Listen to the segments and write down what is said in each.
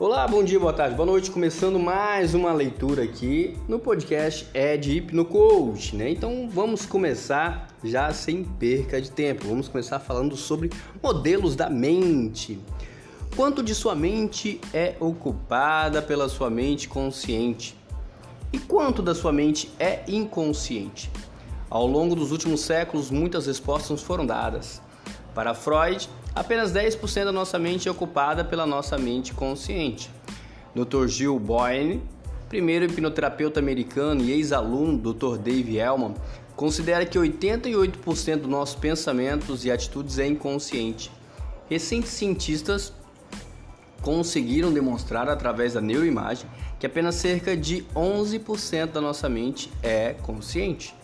Olá, bom dia, boa tarde, boa noite. Começando mais uma leitura aqui no podcast É Hipno Coach, né? Então vamos começar já sem perca de tempo. Vamos começar falando sobre modelos da mente. Quanto de sua mente é ocupada pela sua mente consciente? E quanto da sua mente é inconsciente? Ao longo dos últimos séculos, muitas respostas foram dadas. Para Freud, apenas 10% da nossa mente é ocupada pela nossa mente consciente. Dr. Gil Boyne, primeiro hipnoterapeuta americano e ex-aluno do Dr. Dave Elman, considera que 88% dos nossos pensamentos e atitudes é inconsciente. Recentes cientistas conseguiram demonstrar através da neuroimagem que apenas cerca de 11% da nossa mente é consciente.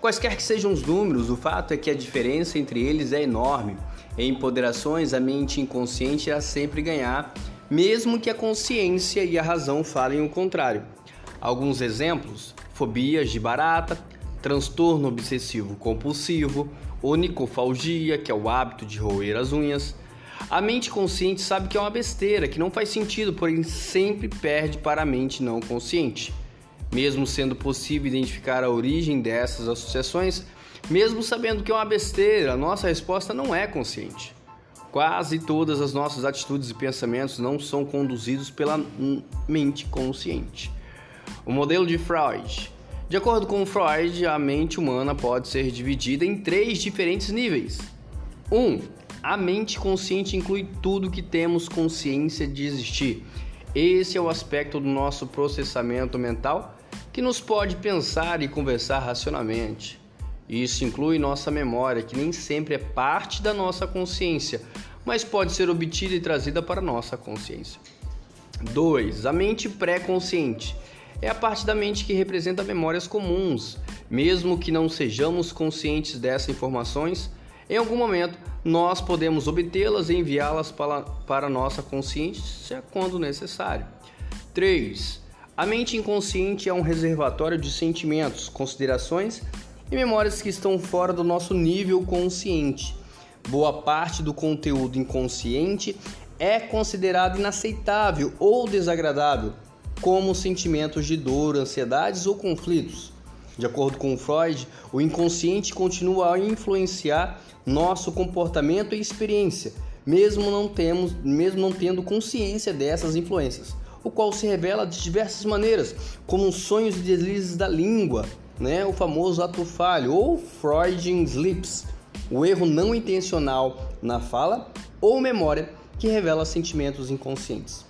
Quaisquer que sejam os números, o fato é que a diferença entre eles é enorme. Em empoderações, a mente inconsciente irá sempre ganhar, mesmo que a consciência e a razão falem o contrário. Alguns exemplos: fobias de barata, transtorno obsessivo compulsivo, onicofalgia, que é o hábito de roer as unhas. A mente consciente sabe que é uma besteira, que não faz sentido, porém sempre perde para a mente não consciente. Mesmo sendo possível identificar a origem dessas associações, mesmo sabendo que é uma besteira, nossa resposta não é consciente. Quase todas as nossas atitudes e pensamentos não são conduzidos pela mente consciente. O modelo de Freud. De acordo com Freud, a mente humana pode ser dividida em três diferentes níveis. 1. Um, a mente consciente inclui tudo que temos consciência de existir. Esse é o aspecto do nosso processamento mental que nos pode pensar e conversar racionalmente. Isso inclui nossa memória, que nem sempre é parte da nossa consciência, mas pode ser obtida e trazida para nossa consciência. 2. A mente pré-consciente é a parte da mente que representa memórias comuns. Mesmo que não sejamos conscientes dessas informações, em algum momento nós podemos obtê-las e enviá-las para, para nossa consciência quando necessário. 3. A mente inconsciente é um reservatório de sentimentos, considerações e memórias que estão fora do nosso nível consciente. Boa parte do conteúdo inconsciente é considerado inaceitável ou desagradável, como sentimentos de dor, ansiedades ou conflitos. De acordo com Freud, o inconsciente continua a influenciar nosso comportamento e experiência, mesmo não, temos, mesmo não tendo consciência dessas influências o qual se revela de diversas maneiras, como sonhos e deslizes da língua, né? o famoso ato falho, ou Freudian slips, o erro não intencional na fala ou memória que revela sentimentos inconscientes.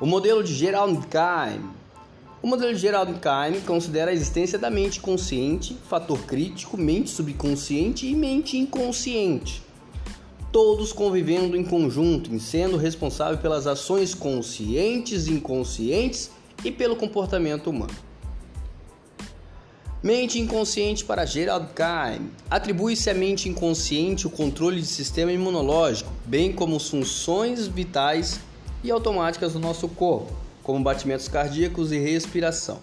O modelo de Gerald Keim. O modelo de Gerald considera a existência da mente consciente, fator crítico, mente subconsciente e mente inconsciente todos convivendo em conjunto, e sendo responsável pelas ações conscientes inconscientes e pelo comportamento humano. Mente inconsciente para Gerald Keim. Atribui-se à mente inconsciente o controle de sistema imunológico, bem como funções vitais e automáticas do nosso corpo, como batimentos cardíacos e respiração.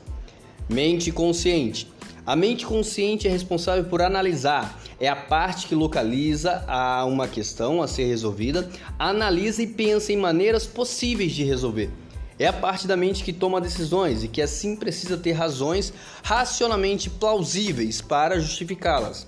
Mente consciente a mente consciente é responsável por analisar, é a parte que localiza a uma questão a ser resolvida, analisa e pensa em maneiras possíveis de resolver. É a parte da mente que toma decisões e que assim precisa ter razões racionalmente plausíveis para justificá-las.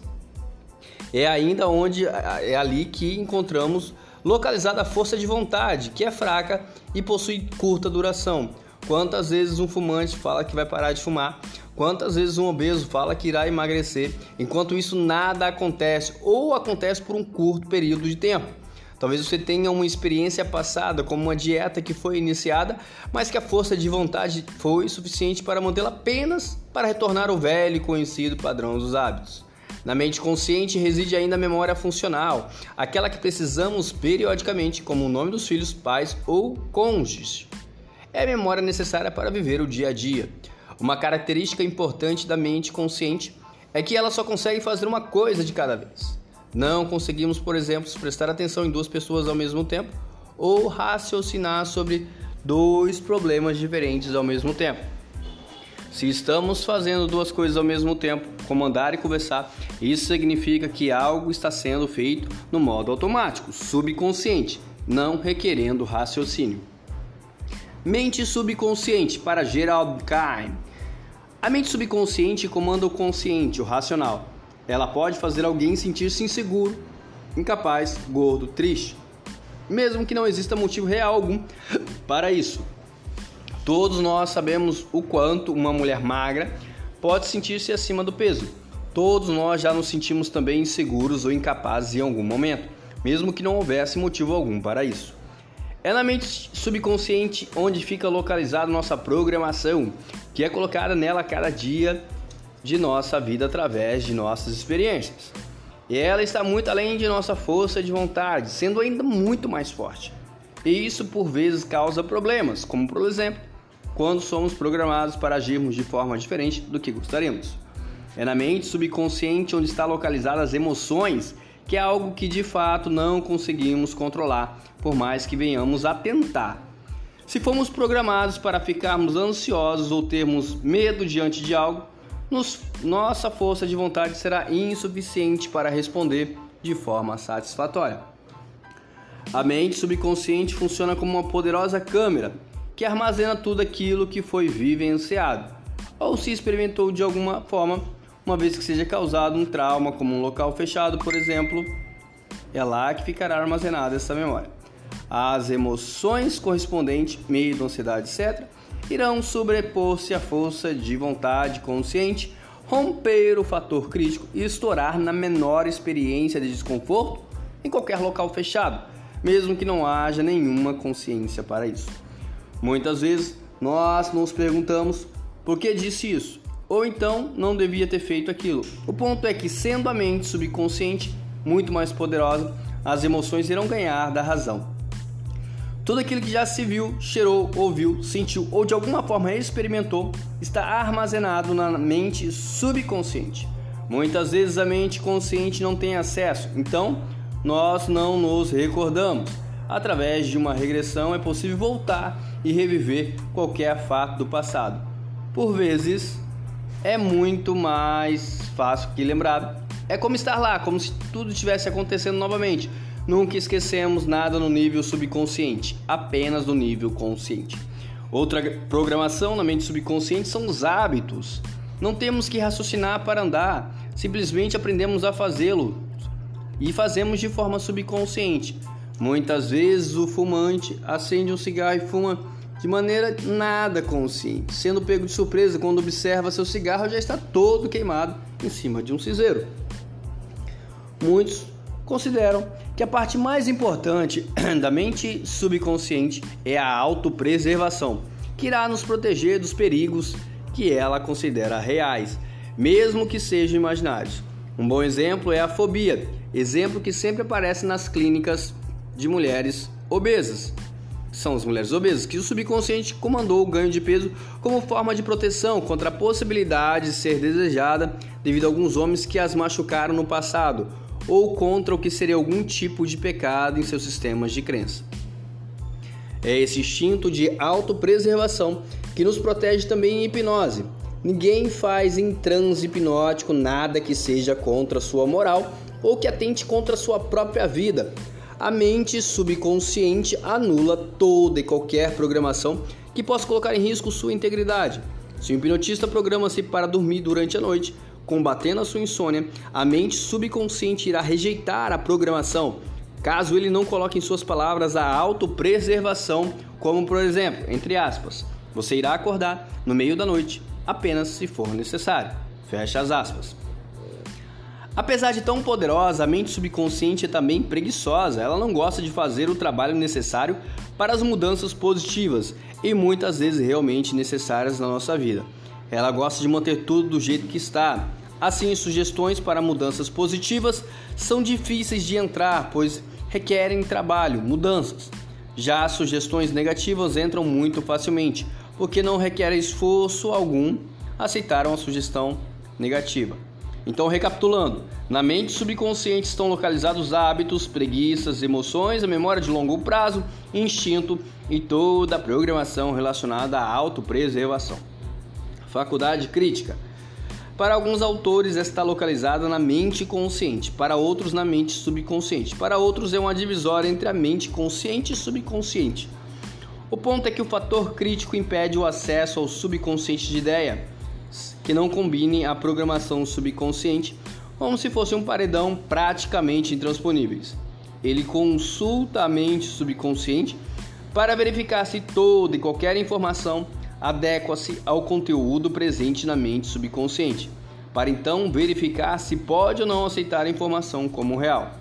É ainda onde é ali que encontramos localizada a força de vontade, que é fraca e possui curta duração. Quantas vezes um fumante fala que vai parar de fumar, Quantas vezes um obeso fala que irá emagrecer, enquanto isso nada acontece ou acontece por um curto período de tempo? Talvez você tenha uma experiência passada, como uma dieta que foi iniciada, mas que a força de vontade foi suficiente para mantê-la apenas para retornar ao velho e conhecido padrão dos hábitos. Na mente consciente reside ainda a memória funcional, aquela que precisamos periodicamente, como o nome dos filhos, pais ou cônjuges. É a memória necessária para viver o dia a dia. Uma característica importante da mente consciente é que ela só consegue fazer uma coisa de cada vez. Não conseguimos, por exemplo, prestar atenção em duas pessoas ao mesmo tempo ou raciocinar sobre dois problemas diferentes ao mesmo tempo. Se estamos fazendo duas coisas ao mesmo tempo, como andar e conversar, isso significa que algo está sendo feito no modo automático, subconsciente, não requerendo raciocínio. Mente subconsciente para Gerald Kahn. A mente subconsciente comanda o consciente, o racional. Ela pode fazer alguém sentir-se inseguro, incapaz, gordo, triste, mesmo que não exista motivo real algum para isso. Todos nós sabemos o quanto uma mulher magra pode sentir-se acima do peso. Todos nós já nos sentimos também inseguros ou incapazes em algum momento, mesmo que não houvesse motivo algum para isso. É na mente subconsciente onde fica localizada nossa programação, que é colocada nela cada dia de nossa vida através de nossas experiências. E ela está muito além de nossa força de vontade, sendo ainda muito mais forte. E isso por vezes causa problemas, como por exemplo, quando somos programados para agirmos de forma diferente do que gostaríamos. É na mente subconsciente onde está localizadas as emoções que é algo que de fato não conseguimos controlar, por mais que venhamos a tentar. Se formos programados para ficarmos ansiosos ou termos medo diante de algo, nos, nossa força de vontade será insuficiente para responder de forma satisfatória. A mente subconsciente funciona como uma poderosa câmera que armazena tudo aquilo que foi vivenciado ou se experimentou de alguma forma uma vez que seja causado um trauma, como um local fechado, por exemplo, é lá que ficará armazenada essa memória. As emoções correspondentes, medo, ansiedade, etc., irão sobrepor-se à força de vontade consciente, romper o fator crítico e estourar na menor experiência de desconforto em qualquer local fechado, mesmo que não haja nenhuma consciência para isso. Muitas vezes nós nos perguntamos por que disse isso? ou então não devia ter feito aquilo. O ponto é que, sendo a mente subconsciente muito mais poderosa, as emoções irão ganhar da razão. Tudo aquilo que já se viu, cheirou, ouviu, sentiu ou de alguma forma experimentou está armazenado na mente subconsciente. Muitas vezes a mente consciente não tem acesso, então nós não nos recordamos. Através de uma regressão é possível voltar e reviver qualquer fato do passado. Por vezes, é muito mais fácil que lembrado. É como estar lá, como se tudo estivesse acontecendo novamente. Nunca esquecemos nada no nível subconsciente, apenas no nível consciente. Outra programação na mente subconsciente são os hábitos. Não temos que raciocinar para andar, simplesmente aprendemos a fazê-lo e fazemos de forma subconsciente. Muitas vezes o fumante acende um cigarro e fuma de maneira nada consciente, sendo pego de surpresa quando observa seu cigarro já está todo queimado em cima de um cinzeiro. Muitos consideram que a parte mais importante da mente subconsciente é a autopreservação, que irá nos proteger dos perigos que ela considera reais, mesmo que sejam imaginários. Um bom exemplo é a fobia, exemplo que sempre aparece nas clínicas de mulheres obesas são as mulheres obesas, que o subconsciente comandou o ganho de peso como forma de proteção contra a possibilidade de ser desejada devido a alguns homens que as machucaram no passado, ou contra o que seria algum tipo de pecado em seus sistemas de crença. É esse instinto de autopreservação que nos protege também em hipnose. Ninguém faz em transe hipnótico nada que seja contra sua moral ou que atente contra sua própria vida a mente subconsciente anula toda e qualquer programação que possa colocar em risco sua integridade. Se o hipnotista programa-se para dormir durante a noite, combatendo a sua insônia, a mente subconsciente irá rejeitar a programação, caso ele não coloque em suas palavras a autopreservação, como por exemplo, entre aspas, você irá acordar no meio da noite apenas se for necessário. Fecha as aspas. Apesar de tão poderosa, a mente subconsciente é também preguiçosa. Ela não gosta de fazer o trabalho necessário para as mudanças positivas e muitas vezes realmente necessárias na nossa vida. Ela gosta de manter tudo do jeito que está. Assim, sugestões para mudanças positivas são difíceis de entrar, pois requerem trabalho, mudanças. Já as sugestões negativas entram muito facilmente, porque não requer esforço algum aceitar uma sugestão negativa. Então, recapitulando, na mente subconsciente estão localizados hábitos, preguiças, emoções, a memória de longo prazo, instinto e toda a programação relacionada à autopreservação. Faculdade crítica. Para alguns autores está localizada na mente consciente, para outros na mente subconsciente, para outros é uma divisória entre a mente consciente e subconsciente. O ponto é que o fator crítico impede o acesso ao subconsciente de ideia, que não combine a programação subconsciente como se fosse um paredão praticamente intransponíveis. Ele consulta a mente subconsciente para verificar se toda e qualquer informação adequa-se ao conteúdo presente na mente subconsciente, para então verificar se pode ou não aceitar a informação como real.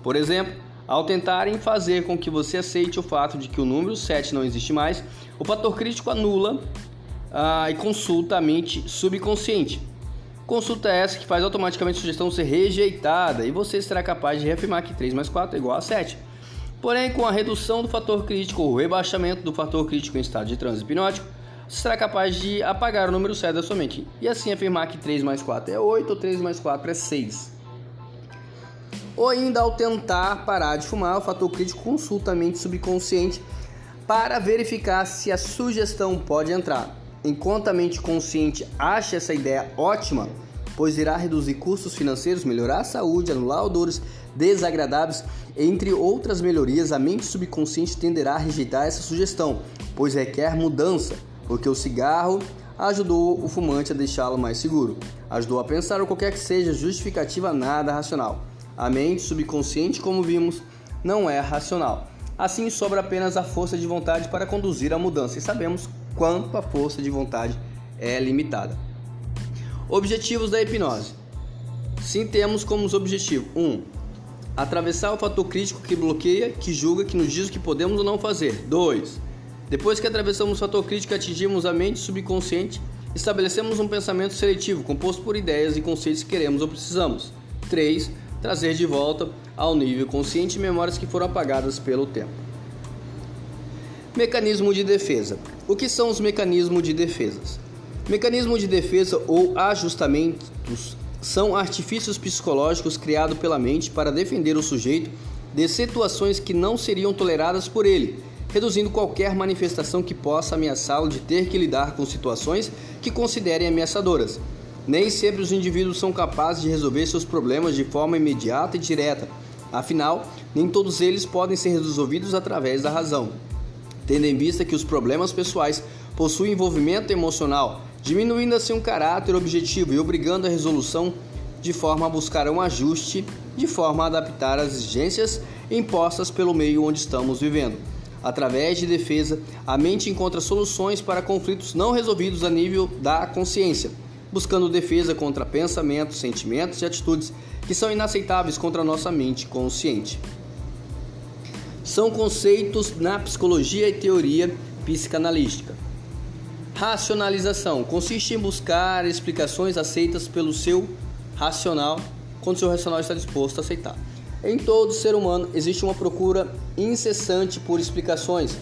Por exemplo, ao tentarem fazer com que você aceite o fato de que o número 7 não existe mais, o fator crítico anula ah, e consulta a mente subconsciente. Consulta essa que faz automaticamente a sugestão ser rejeitada e você será capaz de reafirmar que 3 mais 4 é igual a 7. Porém, com a redução do fator crítico ou rebaixamento do fator crítico em estado de transe hipnótico, será capaz de apagar o número 7 da sua mente e assim afirmar que 3 mais 4 é 8 ou 3 mais 4 é 6. Ou ainda ao tentar parar de fumar, o fator crítico consulta a mente subconsciente para verificar se a sugestão pode entrar. Enquanto a mente consciente acha essa ideia ótima, pois irá reduzir custos financeiros, melhorar a saúde, anular odores desagradáveis, entre outras melhorias, a mente subconsciente tenderá a rejeitar essa sugestão, pois requer mudança, porque o cigarro ajudou o fumante a deixá-lo mais seguro, ajudou a pensar ou qualquer que seja justificativa nada racional. A mente subconsciente, como vimos, não é racional. Assim sobra apenas a força de vontade para conduzir a mudança, e sabemos quanto a força de vontade é limitada. Objetivos da hipnose. Sim, temos como objetivo 1. Um, atravessar o fator crítico que bloqueia, que julga, que nos diz o que podemos ou não fazer. 2. Depois que atravessamos o fator crítico e atingimos a mente subconsciente, estabelecemos um pensamento seletivo composto por ideias e conceitos que queremos ou precisamos. 3. Trazer de volta ao nível consciente memórias que foram apagadas pelo tempo. Mecanismo de defesa. O que são os mecanismos de defesas? Mecanismo de defesa ou ajustamentos são artifícios psicológicos criados pela mente para defender o sujeito de situações que não seriam toleradas por ele, reduzindo qualquer manifestação que possa ameaçá-lo de ter que lidar com situações que considerem ameaçadoras. Nem sempre os indivíduos são capazes de resolver seus problemas de forma imediata e direta. Afinal, nem todos eles podem ser resolvidos através da razão tendo em vista que os problemas pessoais possuem envolvimento emocional, diminuindo assim um caráter objetivo e obrigando a resolução de forma a buscar um ajuste, de forma a adaptar as exigências impostas pelo meio onde estamos vivendo. Através de defesa, a mente encontra soluções para conflitos não resolvidos a nível da consciência, buscando defesa contra pensamentos, sentimentos e atitudes que são inaceitáveis contra a nossa mente consciente são conceitos na psicologia e teoria psicanalística. Racionalização consiste em buscar explicações aceitas pelo seu racional, quando seu racional está disposto a aceitar. Em todo ser humano existe uma procura incessante por explicações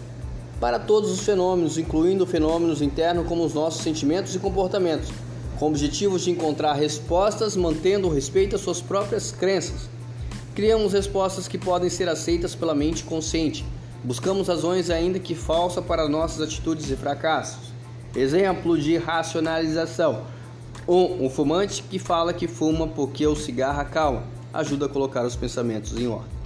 para todos os fenômenos, incluindo fenômenos internos como os nossos sentimentos e comportamentos, com objetivos de encontrar respostas mantendo o respeito às suas próprias crenças. Criamos respostas que podem ser aceitas pela mente consciente. Buscamos razões ainda que falsas para nossas atitudes e fracassos. Exemplo de racionalização. Um, um fumante que fala que fuma porque o cigarro acalma. Ajuda a colocar os pensamentos em ordem.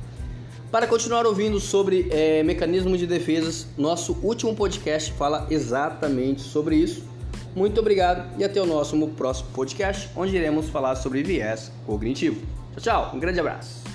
Para continuar ouvindo sobre é, mecanismo de defesas, nosso último podcast fala exatamente sobre isso. Muito obrigado e até o nosso próximo podcast, onde iremos falar sobre viés cognitivo. Tchau, tchau, um grande abraço.